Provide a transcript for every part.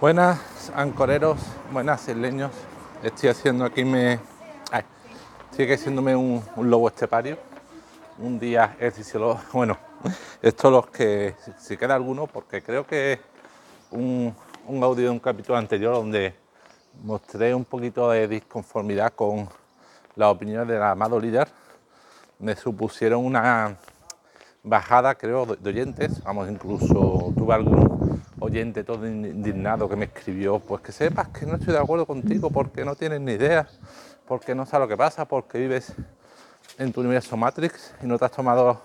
Buenas ancoreros, buenas isleños. Estoy haciendo aquí me. Ay, haciéndome un, lobo estepario. Un día ejercicio. Bueno, esto los que. Si, queda alguno, porque creo que un, un audio de un capítulo anterior donde mostré un poquito de disconformidad con las opiniones del amado líder. Me supusieron una bajada, creo, de oyentes. Vamos, incluso tuve algún todo indignado que me escribió, pues que sepas que no estoy de acuerdo contigo porque no tienes ni idea, porque no sabes lo que pasa, porque vives en tu universo Matrix y no te has tomado,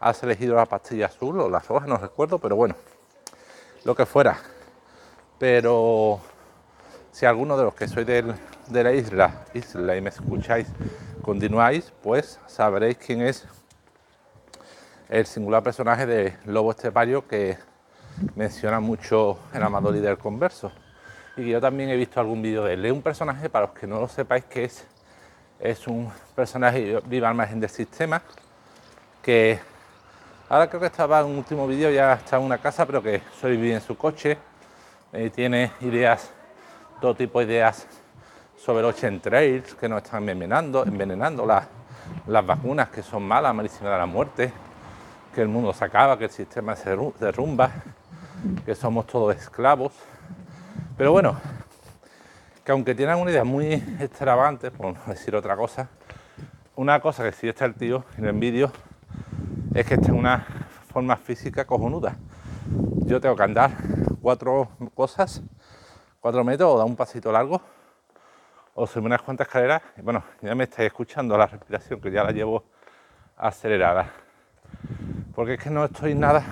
has elegido la pastilla azul o las hojas, no recuerdo, pero bueno, lo que fuera. Pero si alguno de los que sois de la isla, isla y me escucháis, continuáis, pues sabréis quién es el singular personaje de Lobo Estepario que menciona mucho el amado líder converso. Y yo también he visto algún vídeo de él. Es un personaje, para los que no lo sepáis, que es, es un personaje viva al margen del sistema, que ahora creo que estaba en un último vídeo, ya está en una casa, pero que soy bien en su coche, eh, tiene ideas, todo tipo de ideas sobre los trails que nos están envenenando, envenenando las, las vacunas que son malas, malísimas de la muerte, que el mundo se acaba, que el sistema se derrumba que somos todos esclavos. Pero bueno, que aunque tienen una idea muy extravagante, por no decir otra cosa, una cosa que sí está el tío en el vídeo es que está en una forma física cojonuda. Yo tengo que andar cuatro cosas, cuatro metros o dar un pasito largo o subir unas cuantas escaleras. Y bueno, ya me estáis escuchando la respiración que ya la llevo acelerada. Porque es que no estoy nada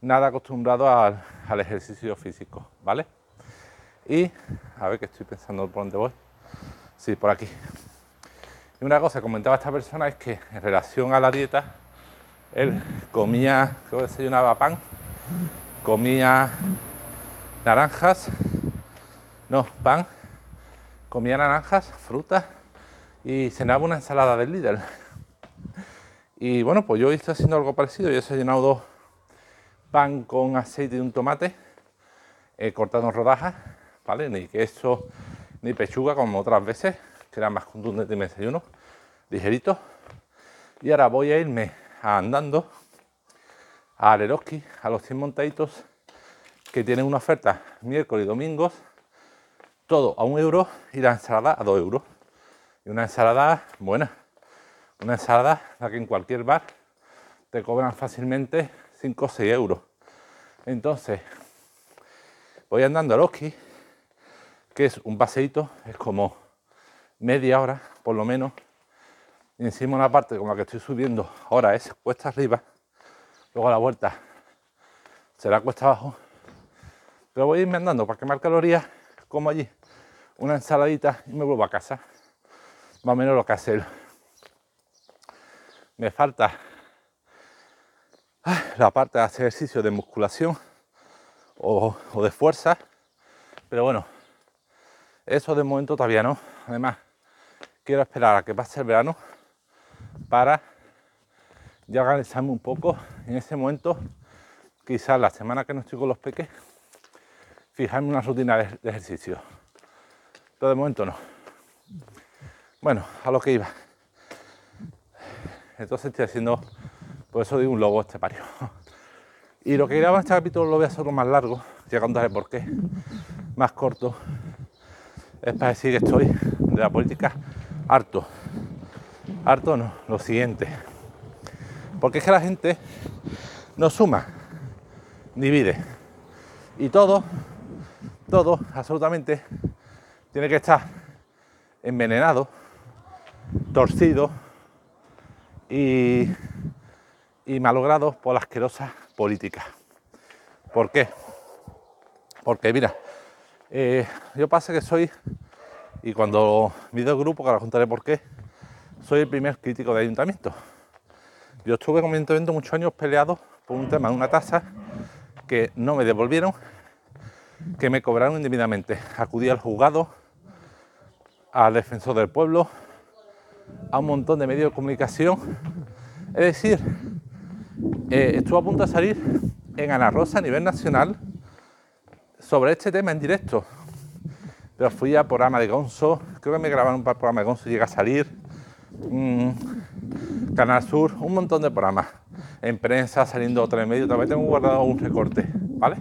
nada acostumbrado al, ejercicio físico, ¿vale? Y a ver que estoy pensando por dónde voy. Sí, por aquí. Y una cosa que comentaba esta persona es que en relación a la dieta, él comía, creo que desayunaba pan, comía naranjas, no, pan, comía naranjas, frutas y cenaba una ensalada del líder. Y bueno, pues yo estoy haciendo algo parecido, yo he desayunado dos pan con aceite de un tomate eh, cortado en rodajas, ¿vale? Ni queso ni pechuga como otras veces, que era más contundente mi desayuno, ligerito. Y ahora voy a irme andando a Aleroski, a los 100 montaditos, que tienen una oferta miércoles y domingos, todo a un euro y la ensalada a dos euros. Y una ensalada buena, una ensalada la que en cualquier bar te cobran fácilmente 5 o 6 euros. Entonces, voy andando al Oski, que es un paseíto, es como media hora por lo menos. Encima una parte como la que estoy subiendo ahora es cuesta arriba, luego a la vuelta será cuesta abajo. Pero voy a irme andando para quemar calorías, como allí una ensaladita y me vuelvo a casa. Más o menos lo que hacer. Me falta la parte de ejercicio de musculación o, de fuerza, pero bueno, eso de momento todavía no. Además, quiero esperar a que pase el verano para ya organizarme un poco en ese momento, quizás la semana que no estoy con los peques, fijarme una rutina de ejercicio. Pero de momento no. Bueno, a lo que iba. Entonces estoy haciendo por eso digo un lobo estepario. Y lo que grabo en este capítulo lo voy a hacer más largo, ya contaré por qué, más corto. Es para decir que estoy de la política harto. Harto no, lo siguiente. Porque es que la gente no suma, divide. Y todo, todo, absolutamente, tiene que estar envenenado, torcido y y malogrados por la asquerosa política. ¿Por qué? Porque mira, eh, yo pasa que soy, y cuando mido el grupo, que ahora contaré por qué, soy el primer crítico de ayuntamiento. Yo estuve con mi ayuntamiento muchos años peleado por un tema de una tasa que no me devolvieron, que me cobraron indebidamente. Acudí al juzgado, al defensor del pueblo, a un montón de medios de comunicación. Es decir, eh, estuvo a punto de salir en Ana Rosa a nivel nacional sobre este tema en directo. Pero fui a programa de Gonzo, creo que me grabaron un programa de Gonzo, llega a salir. Mm, Canal Sur, un montón de programas. En prensa, saliendo otra en medio, también tengo guardado un recorte, ¿vale?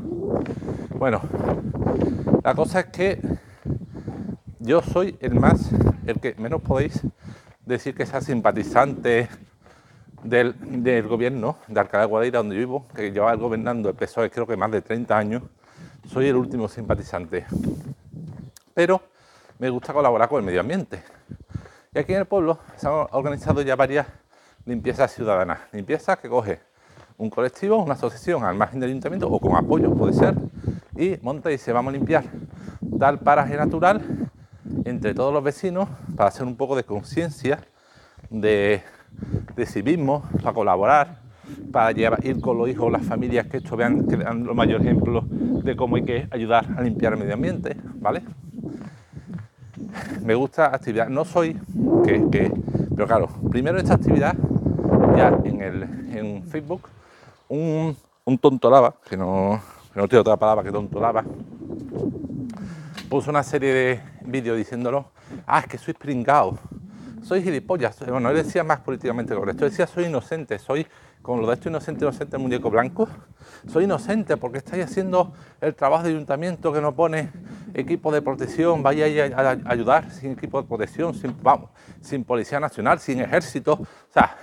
Bueno, la cosa es que yo soy el más, el que menos podéis decir que sea simpatizante del, gobierno de Alcalá de Guadaira, donde vivo, que lleva gobernando el PSOE creo que más de 30 años, soy el último simpatizante. Pero me gusta colaborar con el medio ambiente. Y aquí en el pueblo se han organizado ya varias limpiezas ciudadanas. Limpiezas que coge un colectivo, una asociación al margen del ayuntamiento o con apoyo, puede ser, y monta y dice vamos a limpiar tal paraje natural entre todos los vecinos para hacer un poco de conciencia, de, civismo, para colaborar, para ir con los hijos, las familias que esto vean, que dan los mayores ejemplos de cómo hay que ayudar a limpiar el medio ambiente, ¿vale? Me gusta actividad, no soy que, pero claro, primero esta actividad ya en, el, en Facebook, un, un tontolaba, que no, que no tiene otra palabra que tontolaba, puso una serie de vídeos diciéndolo, ah, es que soy pringao, soy gilipollas, bueno, él decía más políticamente correcto, decía soy inocente, soy, como lo de esto inocente, inocente, muñeco blanco, soy inocente porque estáis haciendo el trabajo de ayuntamiento que no pone equipo de protección, vaya a, ayudar sin equipo de protección, sin, vamos, sin policía nacional, sin ejército, o sea,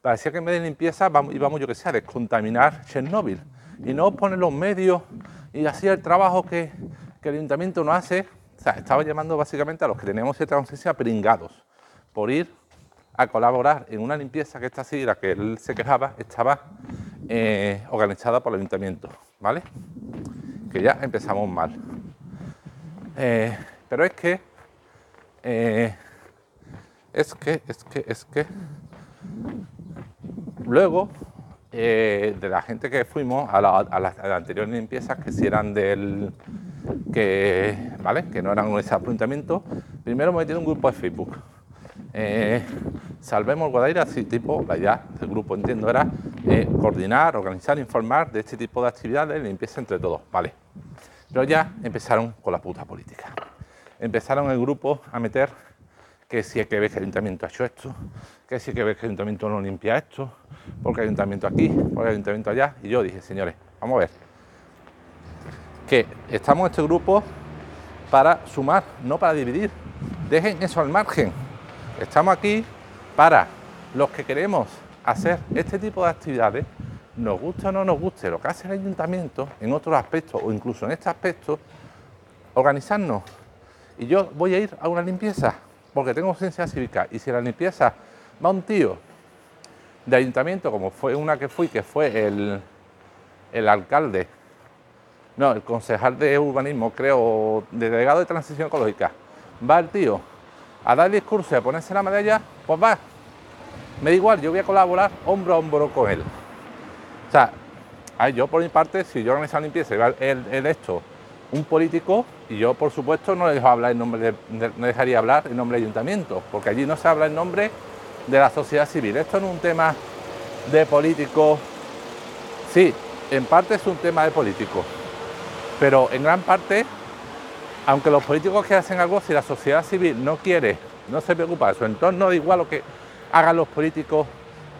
parecía que en vez de limpieza íbamos, yo que sé, a descontaminar Chernóbil y no poner los medios y así el trabajo que que el ayuntamiento no hace, o sea, estaba llamando básicamente a los que tenemos cierta conciencia pringados, por ir a colaborar en una limpieza que esta la que él se quejaba, estaba eh, organizada por el ayuntamiento, ¿vale? Que ya empezamos mal. Eh, pero es que, eh, es que, es que, es que, luego de la gente que fuimos a, las anteriores limpiezas, que si eran del que, ¿vale? que no eran ese apuntamiento, primero me metí un grupo de Facebook. Eh, Salvemos Guadaira, así tipo, la idea del grupo, entiendo, era eh, coordinar, organizar, informar de este tipo de actividades limpieza entre todos, ¿vale? Pero ya empezaron con la puta política. Empezaron el grupo a meter que si hay que ver que el ayuntamiento ha hecho esto, que si hay que ver que el ayuntamiento no limpia esto, porque el ayuntamiento aquí, porque el ayuntamiento allá. Y yo dije, señores, vamos a ver, que estamos en este grupo para sumar, no para dividir. Dejen eso al margen. Estamos aquí para los que queremos hacer este tipo de actividades, nos guste o no nos guste lo que hace el ayuntamiento en otros aspectos o incluso en este aspecto, organizarnos. Y yo voy a ir a una limpieza porque tengo ciencia cívica y si la limpieza va un tío de ayuntamiento, como fue una que fui, que fue el, alcalde no, el concejal de urbanismo, creo, de delegado de transición ecológica, va el tío a dar discurso y a ponerse la medalla, pues va. Me da igual, yo voy a colaborar hombro a hombro con él. O sea, yo por mi parte, si yo organizo la limpieza va el, esto, un político, y yo por supuesto no le dejo hablar en nombre de, no dejaría hablar en nombre del ayuntamiento, porque allí no se habla en nombre de la sociedad civil. Esto no es un tema de políticos. Sí, en parte es un tema de políticos, pero en gran parte, aunque los políticos que hacen algo, si la sociedad civil no quiere, no se preocupa de su entorno, da igual lo que hagan los políticos,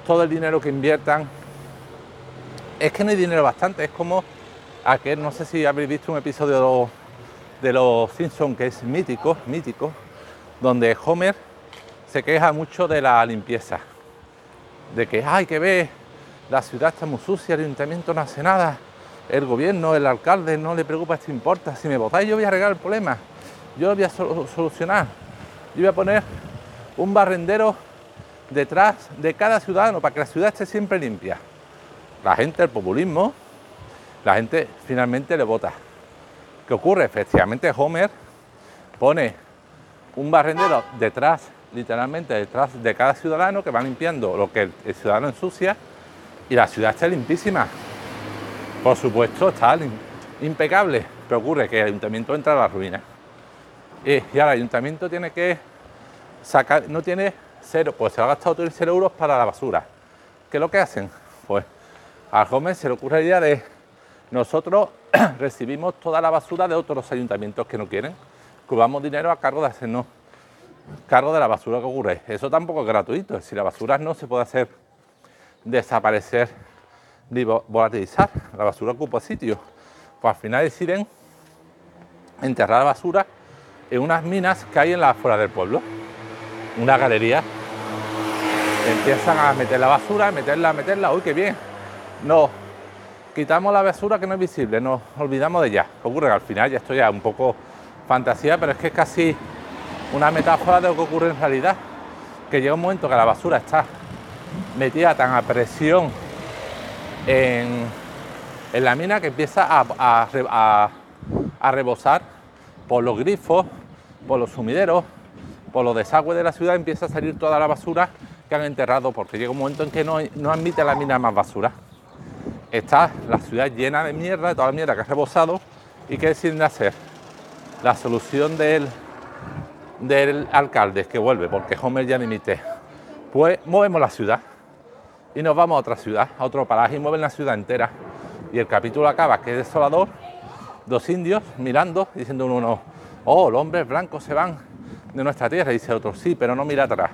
todo el dinero que inviertan, es que no hay dinero bastante. Es como aquel, no sé si habéis visto un episodio de los, Simpsons que es mítico, mítico, donde Homer se queja mucho de la limpieza, de que hay que ver, la ciudad está muy sucia, el ayuntamiento no hace nada el gobierno, el alcalde no le preocupa, esto importa. Si me votáis yo voy a arreglar el problema, yo lo voy a solucionar. Yo voy a poner un barrendero detrás de cada ciudadano para que la ciudad esté siempre limpia. La gente, el populismo, la gente finalmente le vota. ¿Qué ocurre? Efectivamente Homer pone un barrendero detrás, literalmente detrás de cada ciudadano que va limpiando lo que el ciudadano ensucia y la ciudad está limpísima. Por supuesto, está impecable, pero ocurre que el ayuntamiento entra a la ruina. Y, ahora el ayuntamiento tiene que sacar, no tiene cero, pues se ha gastado 0 euros para la basura. ¿Qué es lo que hacen? Pues a Gómez se le ocurre la idea de Nosotros recibimos toda la basura de otros ayuntamientos que no quieren, cubamos dinero a cargo de hacernos cargo de la basura que ocurre. Eso tampoco es gratuito, si la basura no se puede hacer desaparecer ni volatilizar, la basura ocupa sitio. Pues al final deciden enterrar la basura en unas minas que hay en la afuera del pueblo, una galería. Empiezan a meter la basura, meterla, meterla, uy, qué bien. No, quitamos la basura que no es visible, nos olvidamos de ella. Ocurre que al final ya esto ya un poco fantasía, pero es que es casi una metáfora de lo que ocurre en realidad. Que llega un momento que la basura está metida tan a presión en, la mina que empieza a, rebosar por los grifos, por los sumideros, por los desagües de la ciudad, empieza a salir toda la basura que han enterrado, porque llega un momento en que no, no admite la mina más basura. Está la ciudad llena de mierda, de toda la mierda que ha rebosado, y ¿qué deciden hacer? La solución del, del alcalde que vuelve, porque Homer ya limite, pues movemos la ciudad y nos vamos a otra ciudad, a otro paraje y mueven la ciudad entera. Y el capítulo acaba, que es desolador, dos indios mirando, diciendo uno, oh, los hombres blancos se van de nuestra tierra, y dice otro, sí, pero no mira atrás.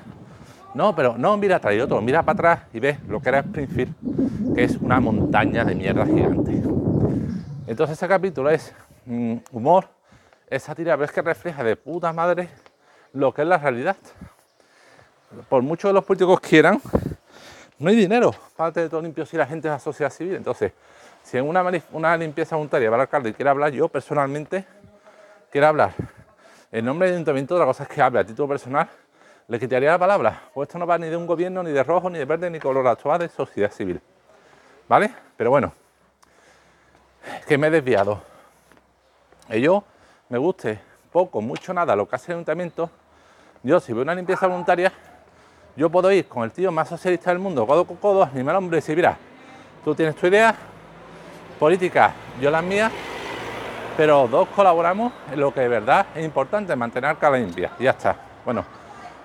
No, pero no mira atrás, y otro mira para atrás y ve lo que era Springfield, que es una montaña de mierda gigante. Entonces ese capítulo es mm, humor, es sátira, pero es que refleja de puta madre lo que es la realidad. Por mucho que los políticos quieran, no hay dinero para tener todo limpio si la gente es la sociedad civil. Entonces, si en una, limpieza voluntaria va el alcalde y quiere hablar, yo personalmente quiero hablar en nombre del ayuntamiento, otra cosa es que hable a título personal, le quitaría la palabra. Pues esto no va ni de un gobierno, ni de rojo, ni de verde, ni color va de sociedad civil. ¿Vale? Pero bueno, que me he desviado. Y yo, me guste poco, mucho, nada lo que hace el ayuntamiento, yo si veo una limpieza voluntaria, yo puedo ir con el tío más socialista del mundo, codo con codo, animar al hombre y decir, mira, tú tienes tu idea, política, yo las mías, pero dos colaboramos en lo que de verdad es importante, mantener cara limpia. Y ya está. Bueno,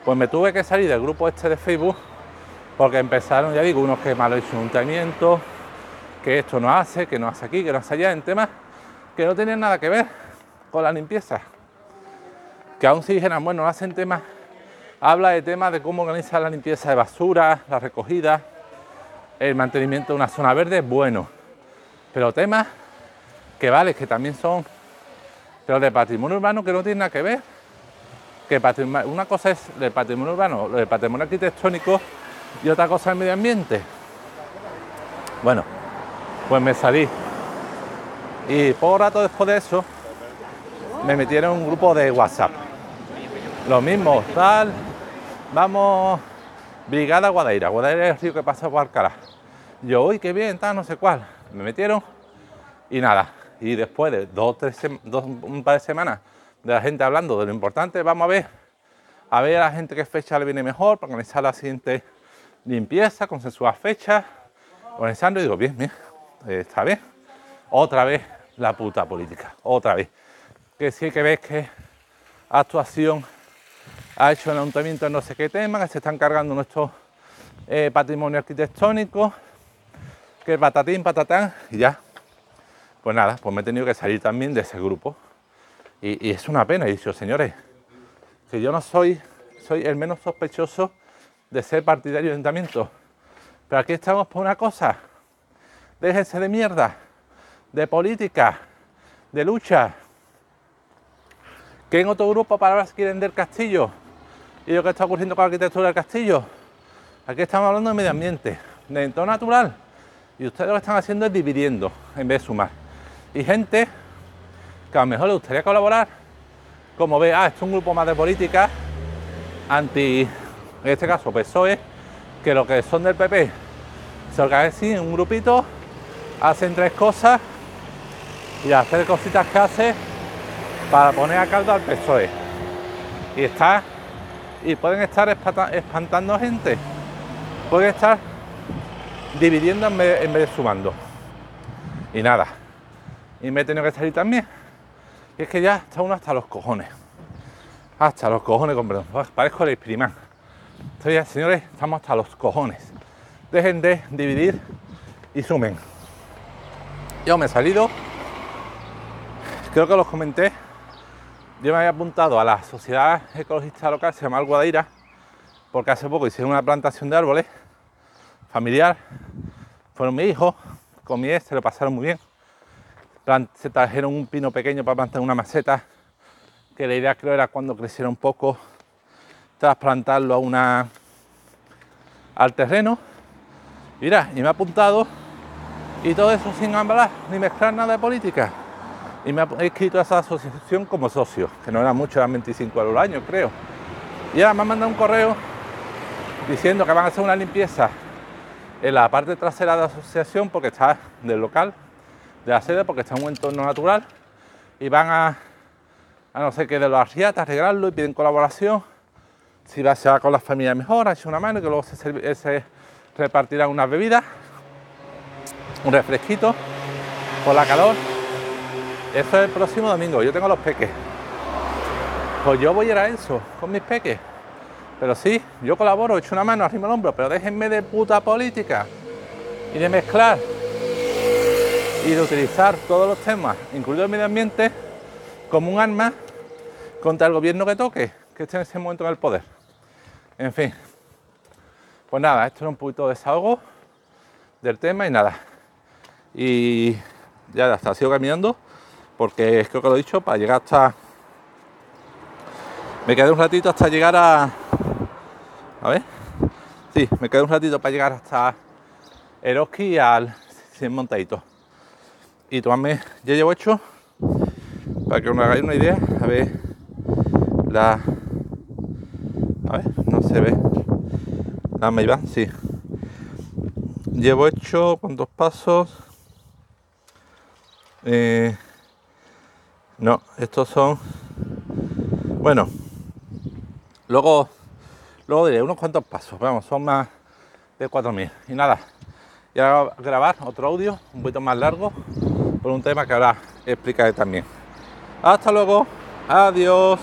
pues me tuve que salir del grupo este de Facebook porque empezaron, ya digo, unos que malo ayuntamiento, que esto no hace, que no hace aquí, que no hace allá, en temas que no tenían nada que ver con la limpieza. Que aún si dijeran, bueno, hacen temas, habla de temas de cómo organizar la limpieza de basura, la recogida, el mantenimiento de una zona verde, bueno pero temas que vale, que también son, pero de patrimonio urbano que no tienen nada que ver. Que una cosa es el patrimonio urbano, el patrimonio arquitectónico y otra cosa el medio ambiente. Bueno, pues me salí. Y poco rato después de eso, me metieron en un grupo de WhatsApp. Lo mismo, tal, vamos, Brigada Guadaira. Guadaira es el río que pasa por Alcalá. Yo, uy, qué bien, tal, no sé cuál me metieron y nada. Y después de dos, tres, dos, un par de semanas de la gente hablando de lo importante, vamos a ver, a ver a la gente qué fecha le viene mejor para organizar la siguiente limpieza, consensuar fechas, organizando y digo, bien, bien, está bien. Otra vez la puta política, otra vez. Que sí que ves que actuación ha hecho el ayuntamiento en no sé qué tema, que se están cargando nuestro eh, patrimonio arquitectónico, que patatín, patatán, y ya. Pues nada, pues me he tenido que salir también de ese grupo. Y, es una pena, y dicho, señores, que yo no soy, soy el menos sospechoso de ser partidario de ayuntamiento. Pero aquí estamos por una cosa. Déjense de mierda, de política, de lucha. Que en otro grupo palabras quieren del castillo y lo que está ocurriendo con la arquitectura del castillo. Aquí estamos hablando de medio ambiente, de entorno natural y ustedes lo que están haciendo es dividiendo en vez de sumar. Y gente que a lo mejor le gustaría colaborar, como ve, ah, esto es un grupo más de política, anti, en este caso PSOE, que lo que son del PP se organizan en un grupito, hacen tres cosas y hacer cositas que hace para poner a caldo al PSOE. Y está, y pueden estar espantando gente, pueden estar dividiendo en vez, de sumando. Y nada. Y me he tenido que salir también. Y es que ya está uno hasta los cojones. Hasta los cojones, con perdón. Parezco el experimán. Entonces, señores, estamos hasta los cojones. Dejen de dividir y sumen. Yo me he salido. Creo que los comenté. Yo me había apuntado a la sociedad ecologista local, se llama Guadaira, porque hace poco hicieron una plantación de árboles familiar. Fueron mis hijos, con mi ex, se lo pasaron muy bien. Se trajeron un pino pequeño para plantar una maceta, que la idea creo era cuando creciera un poco, trasplantarlo a una, al terreno. Mira, y me ha apuntado y todo eso sin hablar ni mezclar nada de política. Y me he escrito a esa asociación como socio, que no era mucho, eran 25 euros al año, creo. Y ahora me han mandado un correo diciendo que van a hacer una limpieza en la parte trasera de la asociación, porque está del local, de la sede, porque está en un entorno natural, y van a, a no sé qué de los arriatas, arreglarlo y piden colaboración. Si va, se va con las familias mejor, ha hecho una mano que luego se, se repartirán unas bebidas un refresquito por la calor. Eso es el próximo domingo. Yo tengo los peques. Pues yo voy a ir a eso con mis peques. Pero sí, yo colaboro, echo una mano, arriba el hombro, pero déjenme de puta política y de mezclar y de utilizar todos los temas, incluido el medio ambiente, como un arma contra el gobierno que toque, que esté en ese momento en el poder. En fin, pues nada, esto es un poquito de desahogo del tema y nada, y ya está, sigo caminando porque creo que lo he dicho, para llegar hasta... Me quedé un ratito hasta llegar a... A ver. Sí, me quedé un ratito para llegar hasta Eroski al 100 montadito. Y tomarme, ya llevo hecho, para que os hagáis una idea, a ver, la... A ver, no se ve. La Mayban, sí. Llevo hecho, ¿cuántos pasos? Eh, no, estos son. Bueno, luego, luego diré unos cuantos pasos. Vamos, son más de 4.000. Y nada, y ahora voy a grabar otro audio un poquito más largo por un tema que ahora explicaré también. Hasta luego, adiós.